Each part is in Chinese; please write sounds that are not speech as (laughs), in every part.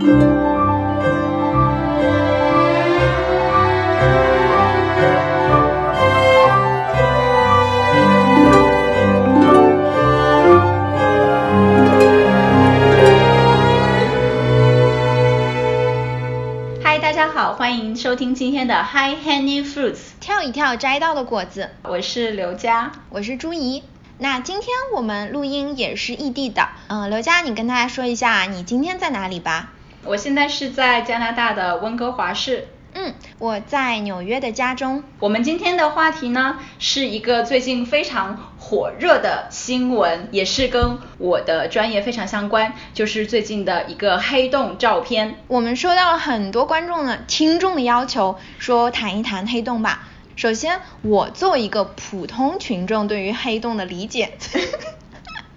嗨，大家好，欢迎收听今天的 High Hanging Fruits，跳一跳摘到的果子。我是刘佳，我是朱怡。那今天我们录音也是异地的，嗯、刘佳，你跟大家说一下你今天在哪里吧？我现在是在加拿大的温哥华市。嗯，我在纽约的家中。我们今天的话题呢，是一个最近非常火热的新闻，也是跟我的专业非常相关，就是最近的一个黑洞照片。我们收到了很多观众的听众的要求，说谈一谈黑洞吧。首先，我作为一个普通群众对于黑洞的理解，(laughs)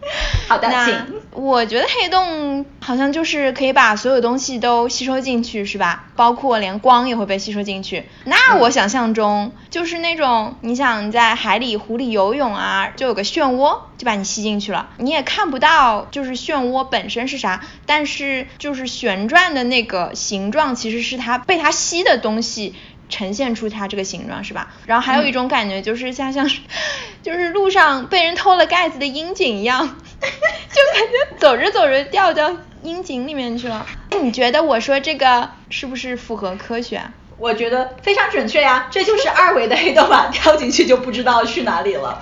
(laughs) 好的，那请。我觉得黑洞好像就是可以把所有东西都吸收进去，是吧？包括连光也会被吸收进去。那我想象中就是那种，你想你在海里、湖里游泳啊，就有个漩涡，就把你吸进去了。你也看不到就是漩涡本身是啥，但是就是旋转的那个形状其实是它被它吸的东西。呈现出它这个形状是吧？然后还有一种感觉就是像像，(laughs) 就是路上被人偷了盖子的樱井一样，(laughs) 就感觉走着走着掉到樱井里面去了。你觉得我说这个是不是符合科学？我觉得非常准确呀，这就是二维的黑洞吧，(laughs) 掉进去就不知道去哪里了。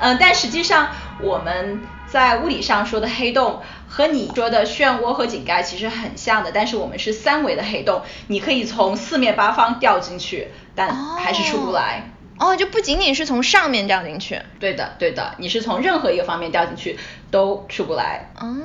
嗯，但实际上我们在物理上说的黑洞和你说的漩涡和井盖其实很像的，但是我们是三维的黑洞，你可以从四面八方掉进去，但还是出不来。就不仅仅是从上面掉进去。对的，对的，你是从任何一个方面掉进去都出不来。哦，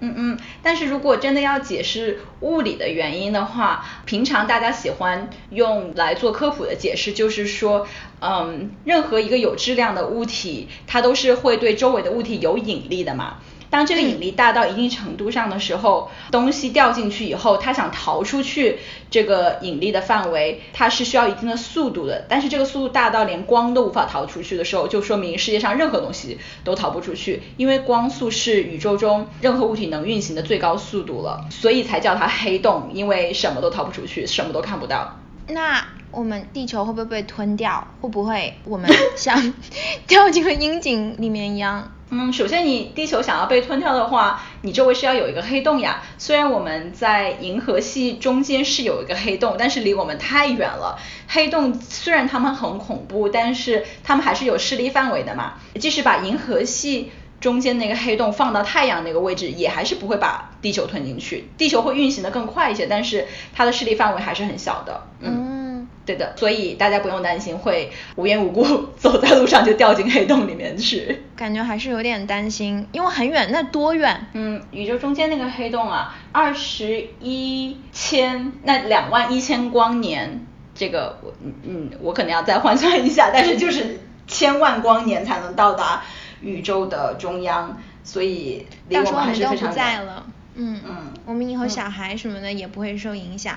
嗯嗯，但是如果真的要解释物理的原因的话，平常大家喜欢用来做科普的解释，就是说，嗯，任何一个有质量的物体，它都是会对周围的物体有引力的嘛。当这个引力大到一定程度上的时候，东西掉进去以后，它想逃出去这个引力的范围，它是需要一定的速度的。但是这个速度大到连光都无法逃出去的时候，就说明世界上任何东西都逃不出去，因为光速是宇宙中任何物体能运行的最高速度了，所以才叫它黑洞，因为什么都逃不出去，什么都看不到。那我们地球会不会被吞掉？会不会我们像 (laughs) 掉进了阴井里面一样？嗯，首先你地球想要被吞掉的话，你周围是要有一个黑洞呀。虽然我们在银河系中间是有一个黑洞，但是离我们太远了。黑洞虽然它们很恐怖，但是它们还是有势力范围的嘛。即使把银河系中间那个黑洞放到太阳那个位置，也还是不会把地球吞进去。地球会运行的更快一些，但是它的势力范围还是很小的。嗯。对的，所以大家不用担心会无缘无故走在路上就掉进黑洞里面去。感觉还是有点担心，因为很远，那多远？嗯，宇宙中间那个黑洞啊，二十一千，那两万一千光年，这个我嗯我可能要再换算一下，但是就是千万光年才能到达宇宙的中央，所以离我们还是非常远。了，嗯嗯，我们以后小孩什么的也不会受影响。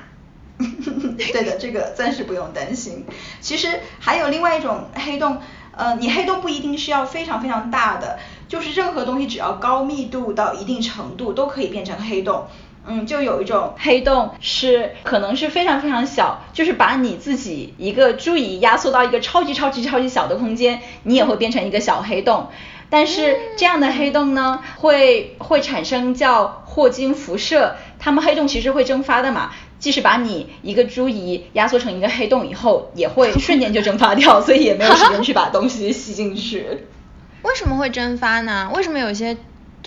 (laughs) 对的，这个暂时不用担心。其实还有另外一种黑洞，呃，你黑洞不一定是要非常非常大的，就是任何东西只要高密度到一定程度都可以变成黑洞。嗯，就有一种黑洞是可能是非常非常小，就是把你自己一个注意压缩到一个超级超级超级小的空间，你也会变成一个小黑洞。但是这样的黑洞呢，会会产生叫霍金辐射，它们黑洞其实会蒸发的嘛。即使把你一个猪仪压缩成一个黑洞以后，也会瞬间就蒸发掉，所以也没有时间去把东西吸进去。(laughs) 为什么会蒸发呢？为什么有些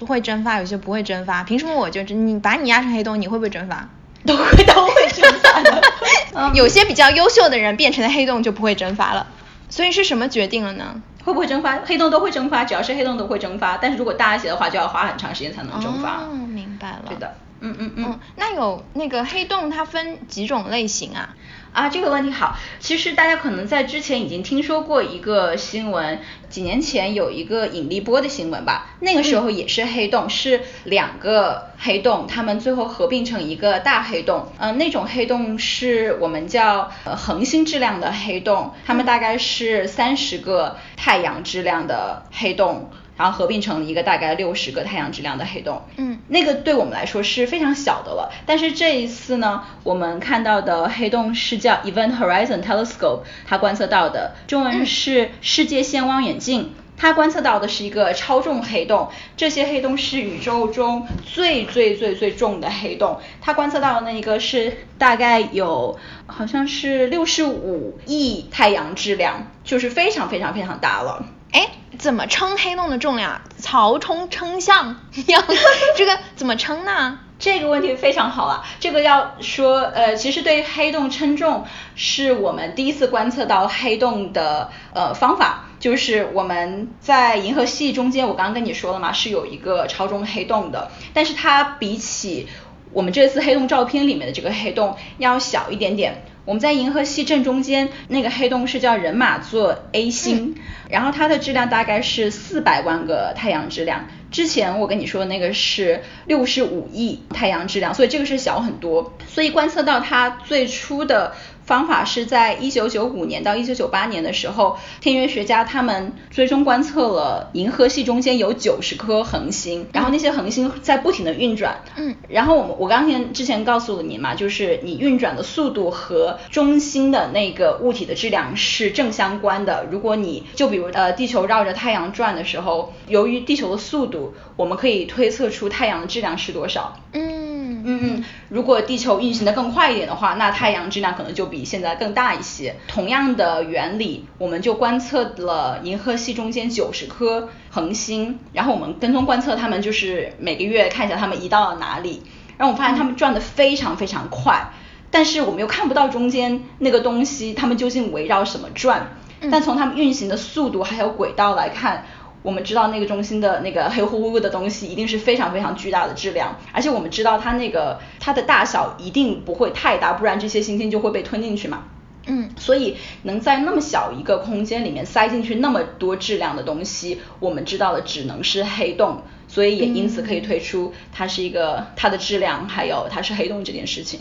会蒸发，有些不会蒸发？凭什么我就你把你压成黑洞，你会不会蒸发？都会都会蒸发的。(laughs) 有些比较优秀的人变成了黑洞就不会蒸发了。所以是什么决定了呢？会不会蒸发？黑洞都会蒸发，只要是黑洞都会蒸发。但是如果大一些的话，就要花很长时间才能蒸发。哦，明白了。对的。嗯嗯嗯，那有那个黑洞它分几种类型啊？啊，这个问题好。其实大家可能在之前已经听说过一个新闻，几年前有一个引力波的新闻吧。那个时候也是黑洞，是两个黑洞，它们最后合并成一个大黑洞。嗯，那种黑洞是我们叫呃恒星质量的黑洞，它们大概是三十个太阳质量的黑洞。然后合并成一个大概六十个太阳质量的黑洞。嗯，那个对我们来说是非常小的了。但是这一次呢，我们看到的黑洞是叫 Event Horizon Telescope，它观测到的中文是世界线望远镜。它观测到的是一个超重黑洞，这些黑洞是宇宙中最最最最重的黑洞。它观测到的那一个是大概有好像是六十五亿太阳质量，就是非常非常非常大了。哎，怎么称黑洞的重量？曹冲称象一样，(laughs) 这个怎么称呢？这个问题非常好啊，这个要说，呃，其实对黑洞称重是我们第一次观测到黑洞的呃方法，就是我们在银河系中间，我刚刚跟你说了嘛，是有一个超重黑洞的，但是它比起我们这次黑洞照片里面的这个黑洞要小一点点。我们在银河系正中间那个黑洞是叫人马座 A 星，然后它的质量大概是四百万个太阳质量。之前我跟你说的那个是六十五亿太阳质量，所以这个是小很多。所以观测到它最初的。方法是在一九九五年到一九九八年的时候，天文学家他们最终观测了银河系中间有九十颗恒星，然后那些恒星在不停的运转。嗯。然后我们我刚才之前告诉了你嘛，就是你运转的速度和中心的那个物体的质量是正相关的。如果你就比如呃地球绕着太阳转的时候，由于地球的速度，我们可以推测出太阳的质量是多少。嗯。嗯嗯，如果地球运行的更快一点的话，那太阳质量可能就比现在更大一些。同样的原理，我们就观测了银河系中间九十颗恒星，然后我们跟踪观测它们，就是每个月看一下它们移到了哪里。然后我发现它们转的非常非常快，但是我们又看不到中间那个东西，它们究竟围绕什么转。但从它们运行的速度还有轨道来看。我们知道那个中心的那个黑乎乎的东西一定是非常非常巨大的质量，而且我们知道它那个它的大小一定不会太大，不然这些星星就会被吞进去嘛。嗯，所以能在那么小一个空间里面塞进去那么多质量的东西，我们知道的只能是黑洞，所以也因此可以推出它是一个它的质量还有它是黑洞这件事情。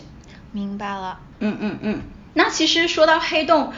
明白了。嗯嗯嗯。那其实说到黑洞，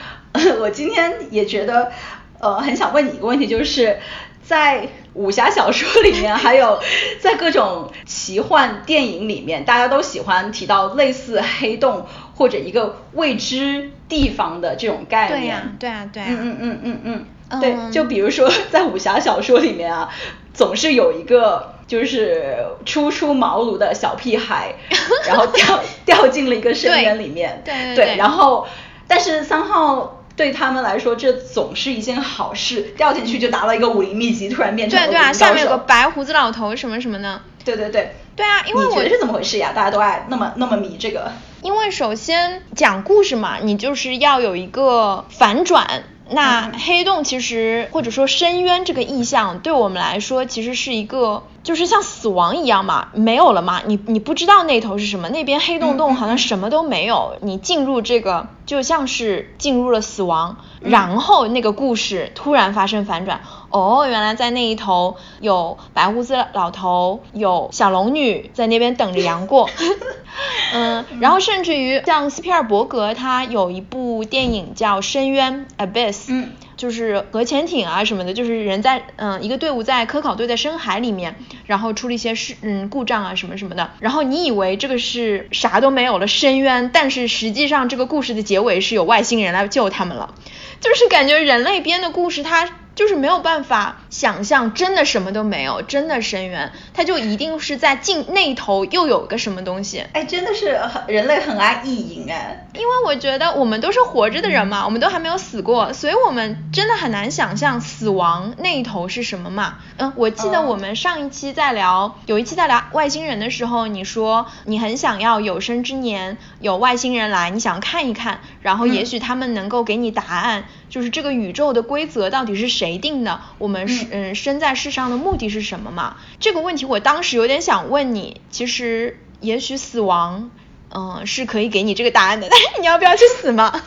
我今天也觉得呃很想问你一个问题，就是。在武侠小说里面，还有 (laughs) 在各种奇幻电影里面，大家都喜欢提到类似黑洞或者一个未知地方的这种概念。对呀，对呀，对呀。嗯嗯嗯嗯嗯。对，就比如说在武侠小说里面啊，总是有一个就是初出茅庐的小屁孩，(laughs) 然后掉掉进了一个深渊里面。对对对。然后，但是三号。对他们来说，这总是一件好事。掉进去就拿到一个武林秘籍，突然变成了对对啊，下面有个白胡子老头什么什么的。对对对。对啊，因为我觉得是怎么回事呀？大家都爱那么那么迷这个。因为首先讲故事嘛，你就是要有一个反转。那黑洞其实或者说深渊这个意象，对我们来说其实是一个，就是像死亡一样嘛，没有了嘛，你你不知道那头是什么，那边黑洞洞好像什么都没有，你进入这个就像是进入了死亡，然后那个故事突然发生反转，哦，原来在那一头有白胡子老头，有小龙女在那边等着杨过。(laughs) 嗯，然后甚至于像斯皮尔伯格，他有一部电影叫《深渊》（Abyss），嗯，就是核潜艇啊什么的，就是人在嗯一个队伍在科考队在深海里面，然后出了一些事嗯故障啊什么什么的，然后你以为这个是啥都没有了深渊，但是实际上这个故事的结尾是有外星人来救他们了，就是感觉人类编的故事它。就是没有办法想象，真的什么都没有，真的深渊，它就一定是在尽那头又有个什么东西。哎，真的是人类很爱意淫哎。因为我觉得我们都是活着的人嘛，我们都还没有死过，所以我们真的很难想象死亡那一头是什么嘛。嗯，我记得我们上一期在聊，有一期在聊外星人的时候，你说你很想要有生之年有外星人来，你想看一看，然后也许他们能够给你答案。就是这个宇宙的规则到底是谁定的？我们是嗯生在世上的目的是什么嘛？这个问题我当时有点想问你，其实也许死亡嗯是可以给你这个答案的，但是你要不要去死嘛？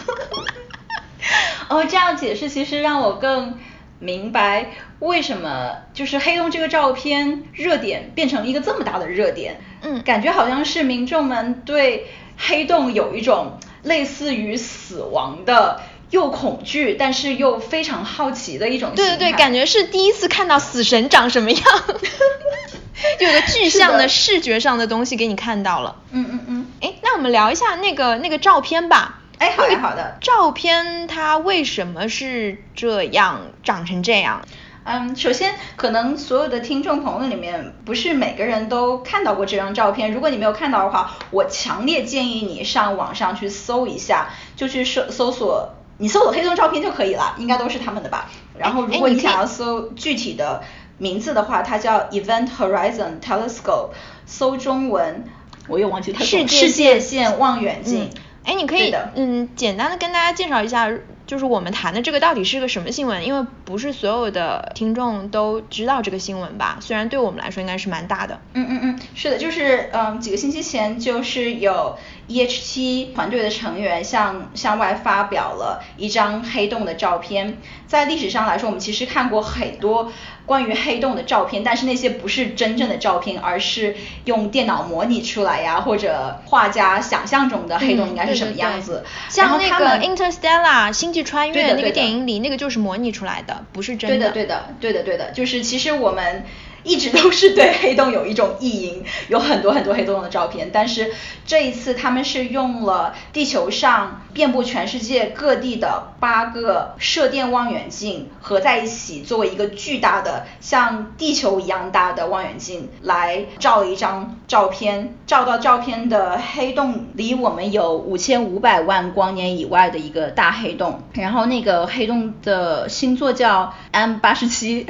哦，这样解释其实让我更明白为什么就是黑洞这个照片热点变成一个这么大的热点。嗯，感觉好像是民众们对黑洞有一种类似于死亡的。又恐惧，但是又非常好奇的一种对对对，感觉是第一次看到死神长什么样，(laughs) 有个具象的视觉上的东西给你看到了。嗯嗯嗯。哎，那我们聊一下那个那个照片吧。哎，好的好的。照片它为什么是这样长成这样？嗯，首先可能所有的听众朋友里面，不是每个人都看到过这张照片。如果你没有看到的话，我强烈建议你上网上去搜一下，就去搜搜索，你搜索黑洞照片就可以了，应该都是他们的吧。然后如果你想要搜具体的名字的话，它叫 Event Horizon Telescope，搜中文我又忘记它世界线望远镜。哎，你可以嗯简单的跟大家介绍一下。就是我们谈的这个到底是个什么新闻？因为不是所有的听众都知道这个新闻吧？虽然对我们来说应该是蛮大的。嗯嗯嗯，是的，就是嗯几个星期前就是有 E H 七团队的成员向向外发表了一张黑洞的照片。在历史上来说，我们其实看过很多。关于黑洞的照片，但是那些不是真正的照片，而是用电脑模拟出来呀，或者画家想象中的黑洞应该是什么样子。像那个 Interstellar 星际穿越那个电影里，那个就是模拟出来的，不是真的。对的，对的，对的，对的，就是其实我们。一直都是对黑洞有一种意淫，有很多很多黑洞的照片，但是这一次他们是用了地球上遍布全世界各地的八个射电望远镜合在一起，作为一个巨大的像地球一样大的望远镜来照一张照片，照到照片的黑洞离我们有五千五百万光年以外的一个大黑洞，然后那个黑洞的星座叫 M 八十七。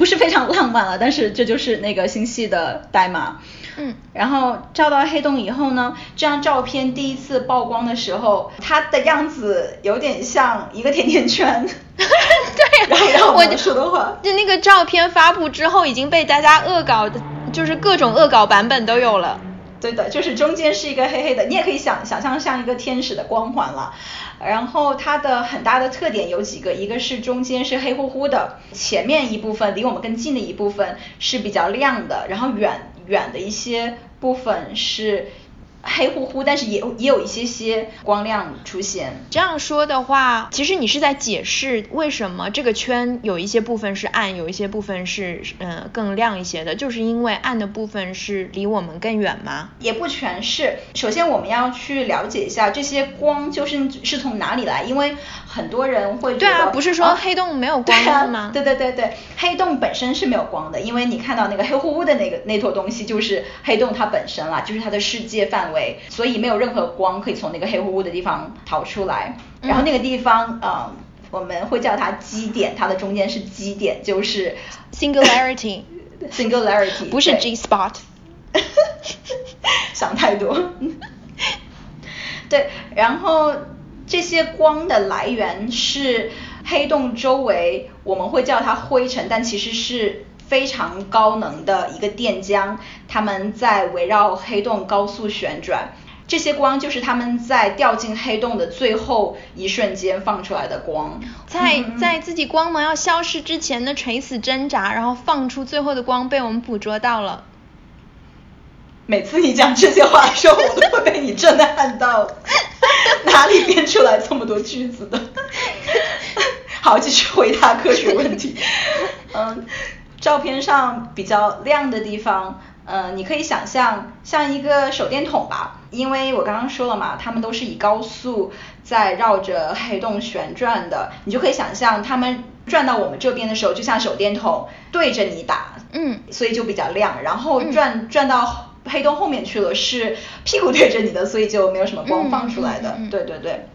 不是非常浪漫了，但是这就是那个星系的代码。嗯，然后照到黑洞以后呢，这张照片第一次曝光的时候，它的样子有点像一个甜甜圈。(laughs) 对，然 (laughs) 后然后我说的话，就那个照片发布之后，已经被大家恶搞的，就是各种恶搞版本都有了。对的，就是中间是一个黑黑的，你也可以想想象像一个天使的光环了。然后它的很大的特点有几个，一个是中间是黑乎乎的，前面一部分离我们更近的一部分是比较亮的，然后远远的一些部分是。黑乎乎，但是也也有一些些光亮出现。这样说的话，其实你是在解释为什么这个圈有一些部分是暗，有一些部分是嗯更亮一些的，就是因为暗的部分是离我们更远吗？也不全是。首先我们要去了解一下这些光就是是从哪里来，因为很多人会，对啊，不是说黑洞没有光吗？对对对对，黑洞本身是没有光的，因为你看到那个黑乎乎的那个那坨东西就是黑洞它本身啦，就是它的世界范围。为，所以没有任何光可以从那个黑乎乎的地方逃出来。然后那个地方，嗯，我们会叫它基点，它的中间是基点，就是 singularity，singularity，(coughs) 不是 G spot。(laughs) 想太多。对，然后这些光的来源是黑洞周围，我们会叫它灰尘，但其实是。非常高能的一个电浆，它们在围绕黑洞高速旋转，这些光就是他们在掉进黑洞的最后一瞬间放出来的光，在在自己光芒要消失之前的垂死挣扎，然后放出最后的光被我们捕捉到了。每次你讲这些话的时候，我都会被你震撼到，(laughs) 哪里编出来这么多句子的？(laughs) 好，继续回答科学问题。嗯。照片上比较亮的地方，嗯，你可以想象像一个手电筒吧，因为我刚刚说了嘛，它们都是以高速在绕着黑洞旋转的，你就可以想象它们转到我们这边的时候，就像手电筒对着你打，嗯，所以就比较亮，然后转转到黑洞后面去了，是屁股对着你的，所以就没有什么光放出来的，对对对。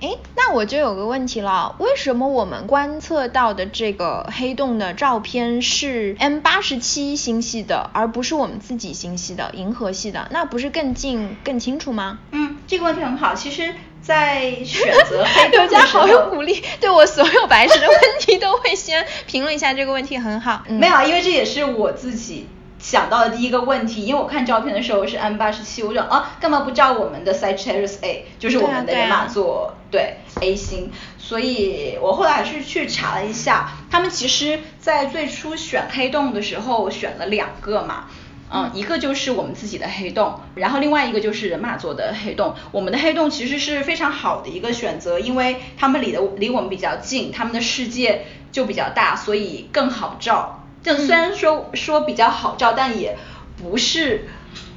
哎，那我就有个问题了，为什么我们观测到的这个黑洞的照片是 M 八十七星系的，而不是我们自己星系的银河系的？那不是更近更清楚吗？嗯，这个问题很好。其实，在 (laughs) 选择黑洞的时候，好有鼓励，对我所有白痴的问题都会先评论一下这个问题，很好。嗯没有，因为这也是我自己。想到的第一个问题，因为我看照片的时候是 M 八十七，我说啊，干嘛不照我们的 Sagittarius A，就是我们的人马座对 A 星，所以我后来还是去查了一下，他们其实在最初选黑洞的时候选了两个嘛，嗯，一个就是我们自己的黑洞，然后另外一个就是人马座的黑洞。我们的黑洞其实是非常好的一个选择，因为他们离的离我们比较近，他们的世界就比较大，所以更好照。就虽然说说比较好照，但也不是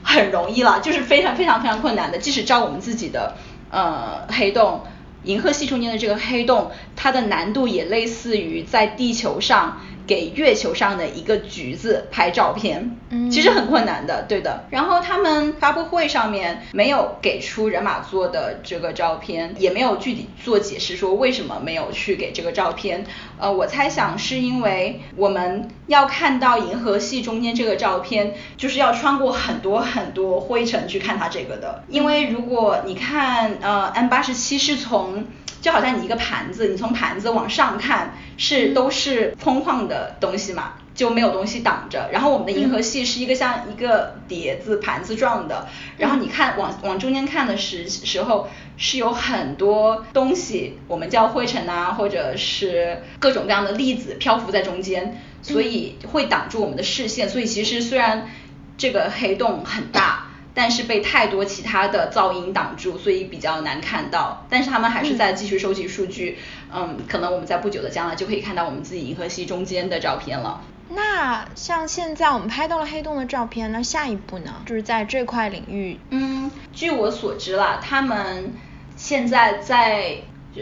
很容易了，(laughs) 就是非常非常非常困难的。即使照我们自己的呃黑洞。银河系中间的这个黑洞，它的难度也类似于在地球上给月球上的一个橘子拍照片，嗯，其实很困难的，对的。然后他们发布会上面没有给出人马座的这个照片，也没有具体做解释说为什么没有去给这个照片。呃，我猜想是因为我们要看到银河系中间这个照片，就是要穿过很多很多灰尘去看它这个的。因为如果你看呃 M 八十七是从就好像你一个盘子，你从盘子往上看是都是空旷的东西嘛，就没有东西挡着。然后我们的银河系是一个像一个碟子盘子状的，然后你看往往中间看的时时候是有很多东西，我们叫灰尘啊，或者是各种各样的粒子漂浮在中间，所以会挡住我们的视线。所以其实虽然这个黑洞很大。但是被太多其他的噪音挡住，所以比较难看到。但是他们还是在继续收集数据，嗯，可能我们在不久的将来就可以看到我们自己银河系中间的照片了。那像现在我们拍到了黑洞的照片，那下一步呢？就是在这块领域，嗯，据我所知啦，他们现在在，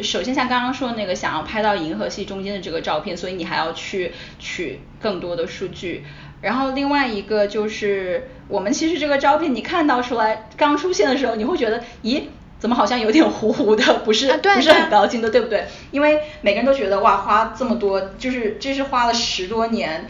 首先像刚刚说的那个，想要拍到银河系中间的这个照片，所以你还要去取更多的数据。然后另外一个就是，我们其实这个照片你看到出来刚出现的时候，你会觉得，咦，怎么好像有点糊糊的，不是不是很高清的，对不对？因为每个人都觉得哇，花这么多，就是这是花了十多年，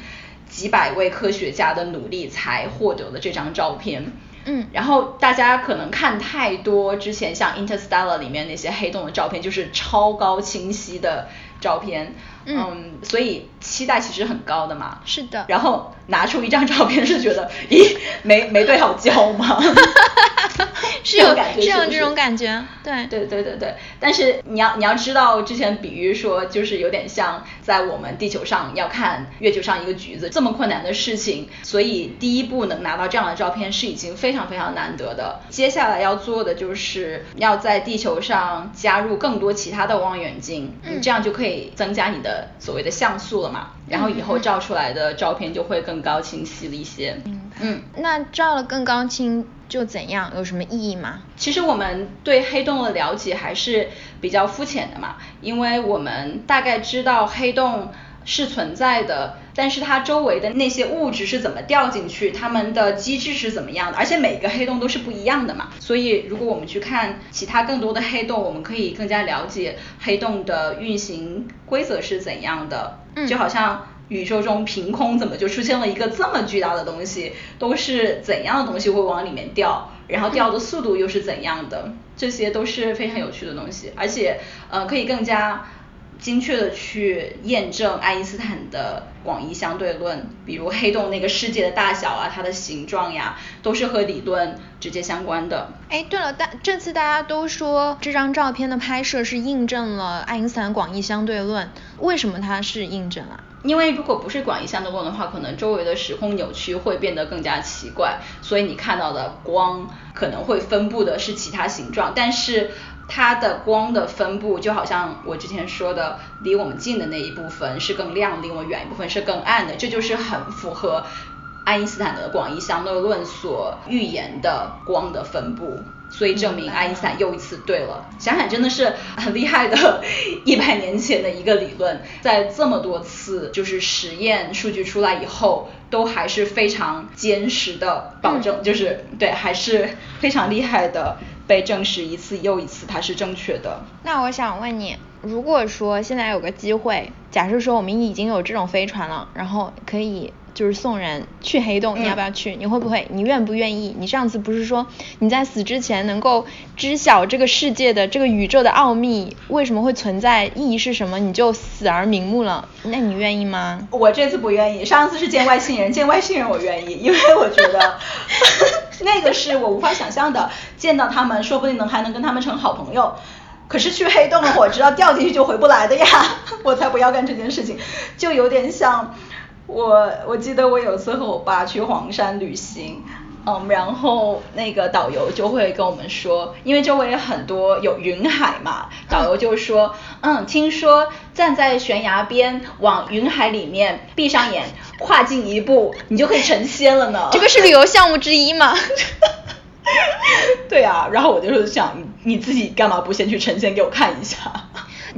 几百位科学家的努力才获得的这张照片。嗯，然后大家可能看太多之前像 Interstellar 里面那些黑洞的照片，就是超高清晰的照片。嗯，所以期待其实很高的嘛。是的。然后拿出一张照片是觉得，咦，没没对好焦吗？(laughs) 是有感觉是有这种感觉，对对对对对。但是你要你要知道，之前比喻说，就是有点像在我们地球上要看月球上一个橘子这么困难的事情，所以第一步能拿到这样的照片是已经非常非常难得的。接下来要做的就是要在地球上加入更多其他的望远镜，嗯，这样就可以增加你的。所谓的像素了嘛，然后以后照出来的照片就会更高清晰了一些。嗯，那照了更高清就怎样？有什么意义吗？其实我们对黑洞的了解还是比较肤浅的嘛，因为我们大概知道黑洞。是存在的，但是它周围的那些物质是怎么掉进去，它们的机制是怎么样的？而且每个黑洞都是不一样的嘛。所以如果我们去看其他更多的黑洞，我们可以更加了解黑洞的运行规则是怎样的。嗯，就好像宇宙中凭空怎么就出现了一个这么巨大的东西，都是怎样的东西会往里面掉，然后掉的速度又是怎样的？这些都是非常有趣的东西，而且呃可以更加。精确的去验证爱因斯坦的广义相对论，比如黑洞那个世界的大小啊，它的形状呀，都是和理论直接相关的。哎，对了，大这次大家都说这张照片的拍摄是印证了爱因斯坦广义相对论，为什么它是印证啊？因为如果不是广义相对论的话，可能周围的时空扭曲会变得更加奇怪，所以你看到的光可能会分布的是其他形状，但是。它的光的分布就好像我之前说的，离我们近的那一部分是更亮，离我们远一部分是更暗的，这就是很符合爱因斯坦的广义相对论所预言的光的分布，所以证明爱因斯坦又一次对了。想想真的是很厉害的，(laughs) 一百年前的一个理论，在这么多次就是实验数据出来以后，都还是非常坚实的保证，就是对，还是非常厉害的。被证实一次又一次，它是正确的。那我想问你，如果说现在有个机会，假设说我们已经有这种飞船了，然后可以就是送人去黑洞，你要不要去？你会不会？你愿不愿意？你上次不是说你在死之前能够知晓这个世界的这个宇宙的奥秘，为什么会存在，意义是什么？你就死而瞑目了？那你愿意吗？我这次不愿意，上次是见外星人，见外星人我愿意，因为我觉得。那个是我无法想象的，见到他们，说不定能还能跟他们成好朋友。可是去黑洞的我知道掉进去就回不来的呀，(laughs) 我才不要干这件事情。就有点像，我我记得我有次和我爸去黄山旅行。嗯，然后那个导游就会跟我们说，因为周围很多有云海嘛，(laughs) 导游就说，嗯，听说站在悬崖边往云海里面闭上眼，跨进一步，你就可以成仙了呢。(laughs) 这个是旅游项目之一吗？(laughs) 对啊，然后我就是想，你自己干嘛不先去成仙给我看一下？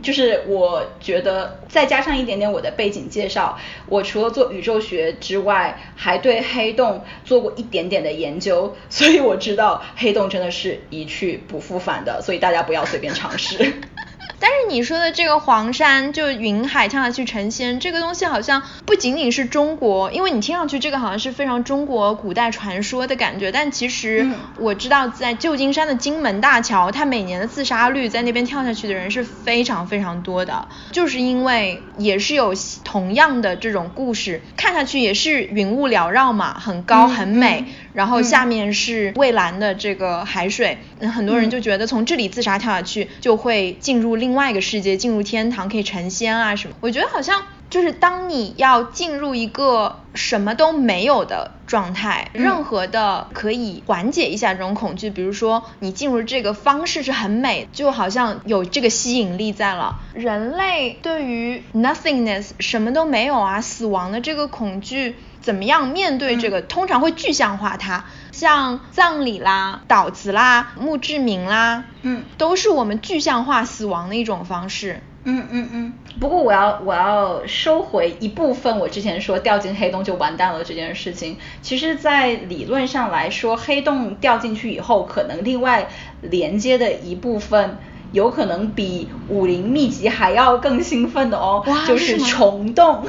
就是我觉得再加上一点点我的背景介绍，我除了做宇宙学之外，还对黑洞做过一点点的研究，所以我知道黑洞真的是一去不复返的，所以大家不要随便尝试。但是你说的这个黄山就云海跳下去成仙这个东西，好像不仅仅是中国，因为你听上去这个好像是非常中国古代传说的感觉，但其实我知道在旧金山的金门大桥，它每年的自杀率在那边跳下去的人是非常非常多的，就是因为也是有同样的这种故事，看下去也是云雾缭绕嘛，很高很美。然后下面是蔚蓝的这个海水，很多人就觉得从这里自杀跳下去就会进入另外一个世界，进入天堂可以成仙啊什么。我觉得好像就是当你要进入一个什么都没有的状态，任何的可以缓解一下这种恐惧，比如说你进入这个方式是很美，就好像有这个吸引力在了。人类对于 nothingness 什么都没有啊，死亡的这个恐惧。怎么样面对这个？通常会具象化它，像葬礼啦、悼词啦、墓志铭啦，嗯，都是我们具象化死亡的一种方式。嗯嗯嗯。不过我要我要收回一部分我之前说掉进黑洞就完蛋了这件事情。其实，在理论上来说，黑洞掉进去以后，可能另外连接的一部分，有可能比武林秘籍还要更兴奋的哦，就是虫洞。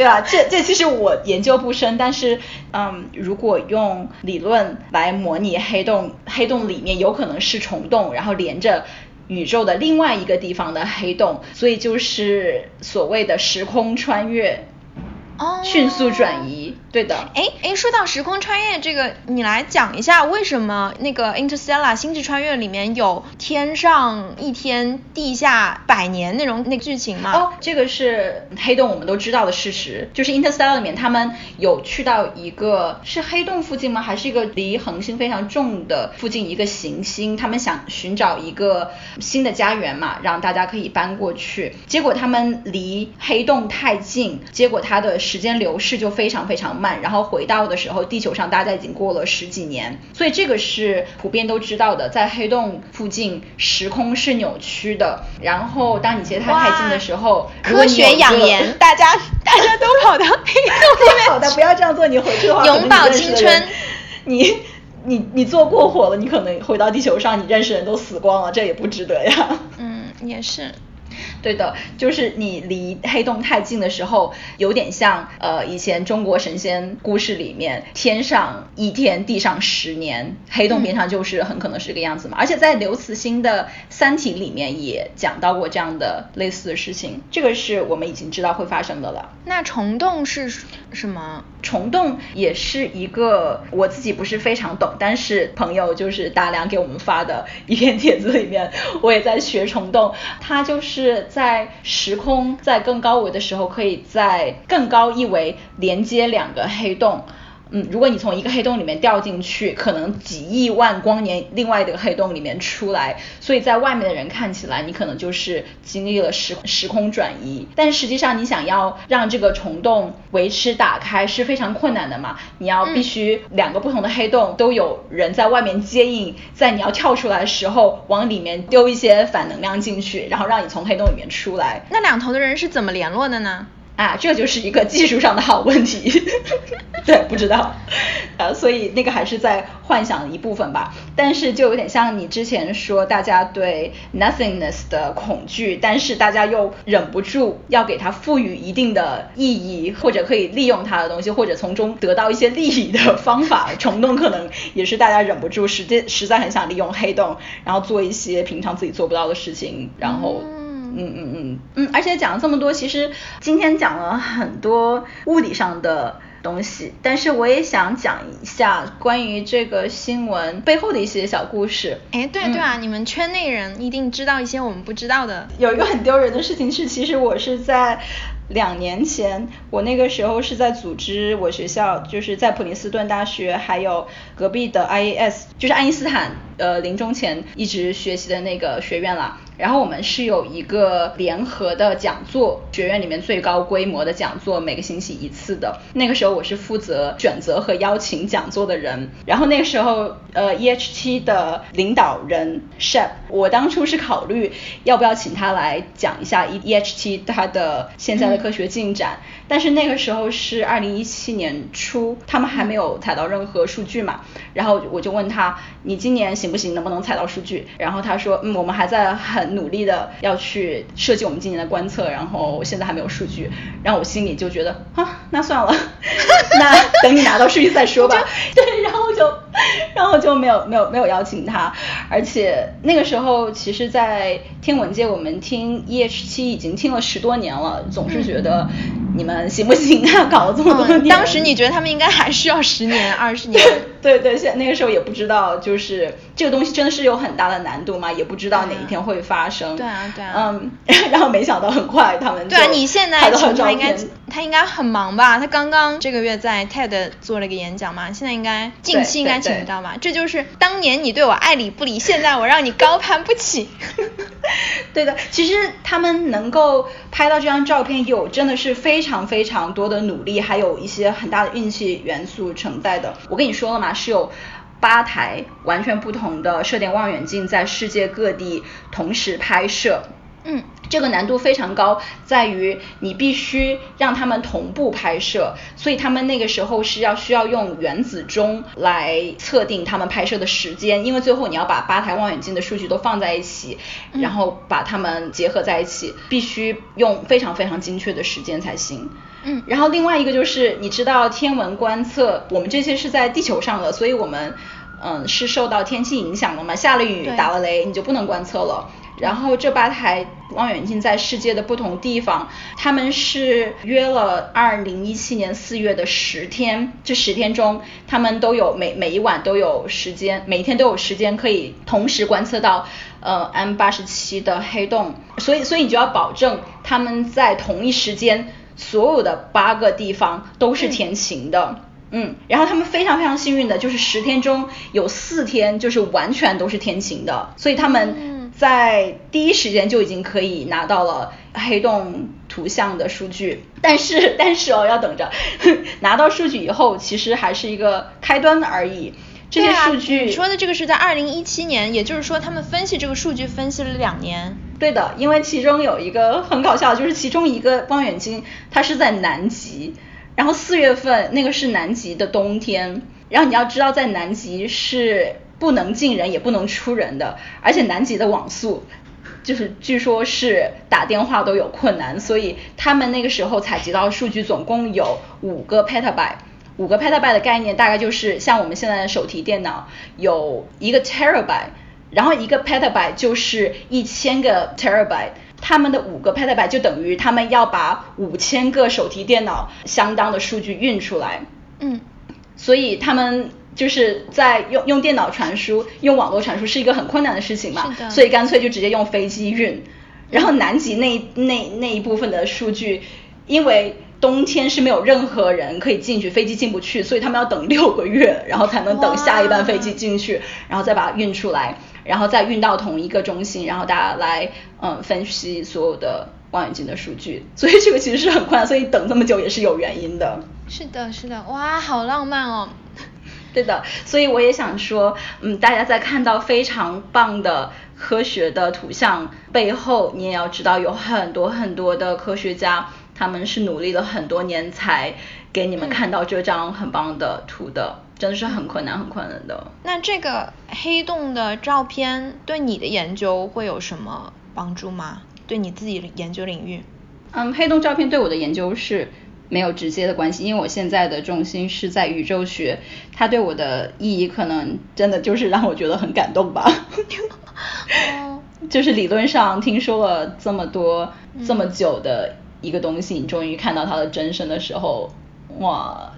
对啊，这这其实我研究不深，但是嗯，如果用理论来模拟黑洞，黑洞里面有可能是虫洞，然后连着宇宙的另外一个地方的黑洞，所以就是所谓的时空穿越。迅速转移，对的。哎哎，说到时空穿越这个，你来讲一下为什么那个 Interstellar 星际穿越里面有天上一天，地下百年那种那个剧情吗？哦，这个是黑洞我们都知道的事实，就是 Interstellar 里面他们有去到一个是黑洞附近吗？还是一个离恒星非常重的附近一个行星？他们想寻找一个新的家园嘛，让大家可以搬过去。结果他们离黑洞太近，结果它的。时间流逝就非常非常慢，然后回到的时候，地球上大概已经过了十几年，所以这个是普遍都知道的，在黑洞附近时空是扭曲的。然后当你离它太近的时候，科学养颜，大家 (laughs) 大家都跑到黑洞 (laughs) 好的，不要这样做，你回去的话，永葆青春。你你你做过火了，你可能回到地球上，你认识人都死光了，这也不值得呀。嗯，也是。对的，就是你离黑洞太近的时候，有点像呃以前中国神仙故事里面，天上一天，地上十年，黑洞边上就是很可能是这个样子嘛。而且在刘慈欣的《三体》里面也讲到过这样的类似的事情，这个是我们已经知道会发生的了。那虫洞是什么？虫洞也是一个我自己不是非常懂，但是朋友就是大梁给我们发的一篇帖子里面，我也在学虫洞，它就是。在时空在更高维的时候，可以在更高一维连接两个黑洞。嗯，如果你从一个黑洞里面掉进去，可能几亿万光年另外一个黑洞里面出来，所以在外面的人看起来，你可能就是经历了时时空转移。但实际上，你想要让这个虫洞维持打开是非常困难的嘛？你要必须两个不同的黑洞都有人在外面接应，在你要跳出来的时候，往里面丢一些反能量进去，然后让你从黑洞里面出来。那两头的人是怎么联络的呢？啊，这就是一个技术上的好问题，(laughs) 对，不知道，呃，所以那个还是在幻想一部分吧。但是就有点像你之前说，大家对 nothingness 的恐惧，但是大家又忍不住要给它赋予一定的意义，或者可以利用它的东西，或者从中得到一些利益的方法。虫洞可能也是大家忍不住，实际实在很想利用黑洞，然后做一些平常自己做不到的事情，然后。嗯嗯嗯嗯，而且讲了这么多，其实今天讲了很多物理上的东西，但是我也想讲一下关于这个新闻背后的一些小故事。哎，对对啊，你们圈内人一定知道一些我们不知道的。有一个很丢人的事情是，其实我是在两年前，我那个时候是在组织我学校，就是在普林斯顿大学，还有隔壁的 IAS，就是爱因斯坦，呃，临终前一直学习的那个学院啦。然后我们是有一个联合的讲座，学院里面最高规模的讲座，每个星期一次的。那个时候我是负责选择和邀请讲座的人。然后那个时候，呃，EHT 的领导人 Shep，我当初是考虑要不要请他来讲一下 EH7 它的现在的科学进展。但是那个时候是二零一七年初，他们还没有采到任何数据嘛。然后我就问他，你今年行不行？能不能采到数据？然后他说，嗯，我们还在很努力的要去设计我们今年的观测，然后现在还没有数据。然后我心里就觉得，啊，那算了，(laughs) 那等你拿到数据再说吧。(laughs) 对，然后就，然后就没有没有没有邀请他。而且那个时候，其实，在天文界，我们听 E H 七已经听了十多年了，总是觉得你们行不行啊？搞了这么多 (laughs) 年。当时你觉得他们应该还需要十年、二十年？(laughs) 对对，现那个时候也不知道，就是这个东西真的是有很大的难度嘛，也不知道哪一天会发生。对啊，对啊。嗯，(laughs) 然后没想到很快他们对啊，你现在他应该他应该很忙吧？他刚刚这个月在 TED 做了一个演讲嘛，现在应该近期应该请得到吧？这就是当年你对我爱理不理，现在我让你高攀不起。对的，其实他们能够拍到这张照片，有真的是非常非常多的努力，还有一些很大的运气元素存在的。我跟你说了嘛，是有八台完全不同的射电望远镜在世界各地同时拍摄。嗯，这个难度非常高，在于你必须让他们同步拍摄，所以他们那个时候是要需要用原子钟来测定他们拍摄的时间，因为最后你要把八台望远镜的数据都放在一起，然后把它们结合在一起，必须用非常非常精确的时间才行。嗯，然后另外一个就是，你知道天文观测，我们这些是在地球上的，所以我们嗯是受到天气影响的嘛，下了雨打了雷，你就不能观测了。然后这八台望远镜在世界的不同地方，他们是约了二零一七年四月的十天，这十天中，他们都有每每一晚都有时间，每一天都有时间可以同时观测到呃 M 八十七的黑洞，所以所以你就要保证他们在同一时间，所有的八个地方都是天晴的，嗯，然后他们非常非常幸运的就是十天中有四天就是完全都是天晴的，所以他们。在第一时间就已经可以拿到了黑洞图像的数据，但是 (laughs) 但是哦，要等着 (laughs) 拿到数据以后，其实还是一个开端而已。这些数据你说的这个是在二零一七年，也就是说他们分析这个数据分析了两年。对的，因为其中有一个很搞笑，就是其中一个望远镜它是在南极，然后四月份那个是南极的冬天，然后你要知道在南极是。不能进人也不能出人的，而且南极的网速就是据说是打电话都有困难，所以他们那个时候采集到数据总共有五个 petabyte，五个 petabyte 的概念大概就是像我们现在的手提电脑有一个 terabyte，然后一个 petabyte 就是一千个 terabyte，他们的五个 petabyte 就等于他们要把五千个手提电脑相当的数据运出来，嗯，所以他们。就是在用用电脑传输，用网络传输是一个很困难的事情嘛，所以干脆就直接用飞机运。然后南极那那那一部分的数据，因为冬天是没有任何人可以进去，飞机进不去，所以他们要等六个月，然后才能等下一班飞机进去，然后再把它运出来，然后再运到同一个中心，然后大家来嗯分析所有的望远镜的数据。所以这个其实是很快，所以等这么久也是有原因的。是的，是的，哇，好浪漫哦。(laughs) 对的，所以我也想说，嗯，大家在看到非常棒的科学的图像背后，你也要知道有很多很多的科学家，他们是努力了很多年才给你们看到这张很棒的图的，真的是很困难很困难的。那这个黑洞的照片对你的研究会有什么帮助吗？对你自己的研究领域？嗯，黑洞照片对我的研究是。没有直接的关系，因为我现在的重心是在宇宙学，它对我的意义可能真的就是让我觉得很感动吧。(laughs) 就是理论上听说了这么多这么久的一个东西，你终于看到它的真身的时候，哇，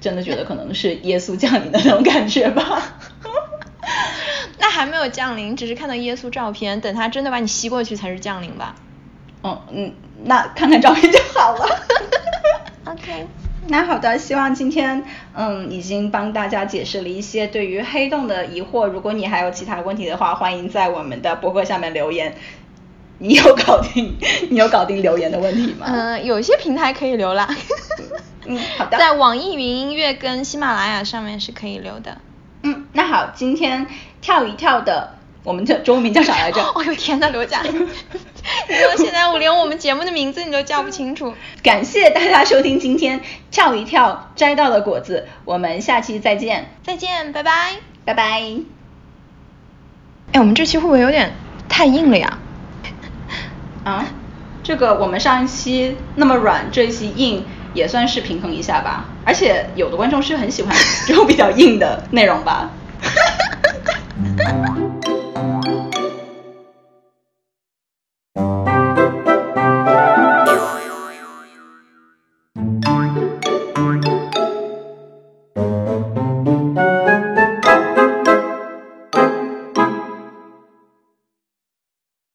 真的觉得可能是耶稣降临的那种感觉吧。那还没有降临，只是看到耶稣照片，等他真的把你吸过去才是降临吧。嗯嗯，那看看照片就好了。(laughs) OK，那好的，希望今天嗯已经帮大家解释了一些对于黑洞的疑惑。如果你还有其他问题的话，欢迎在我们的博客下面留言。(laughs) 你有搞定你有搞定留言的问题吗？嗯、有一些平台可以留啦。嗯，(laughs) 好的。在网易云音乐跟喜马拉雅上面是可以留的。嗯，那好，今天跳一跳的，我们的中文名叫啥来着？(laughs) 哦呦天呐，刘佳，(laughs) 你说现在我连我们节目的名字你都叫不清楚。(laughs) 感谢大家收听今天跳一跳摘到的果子，我们下期再见，再见，拜拜。拜拜。哎，我们这期会不会有点太硬了呀？(laughs) 啊，这个我们上一期那么软，这一期硬也算是平衡一下吧。而且有的观众是很喜欢这种比较硬的内容吧。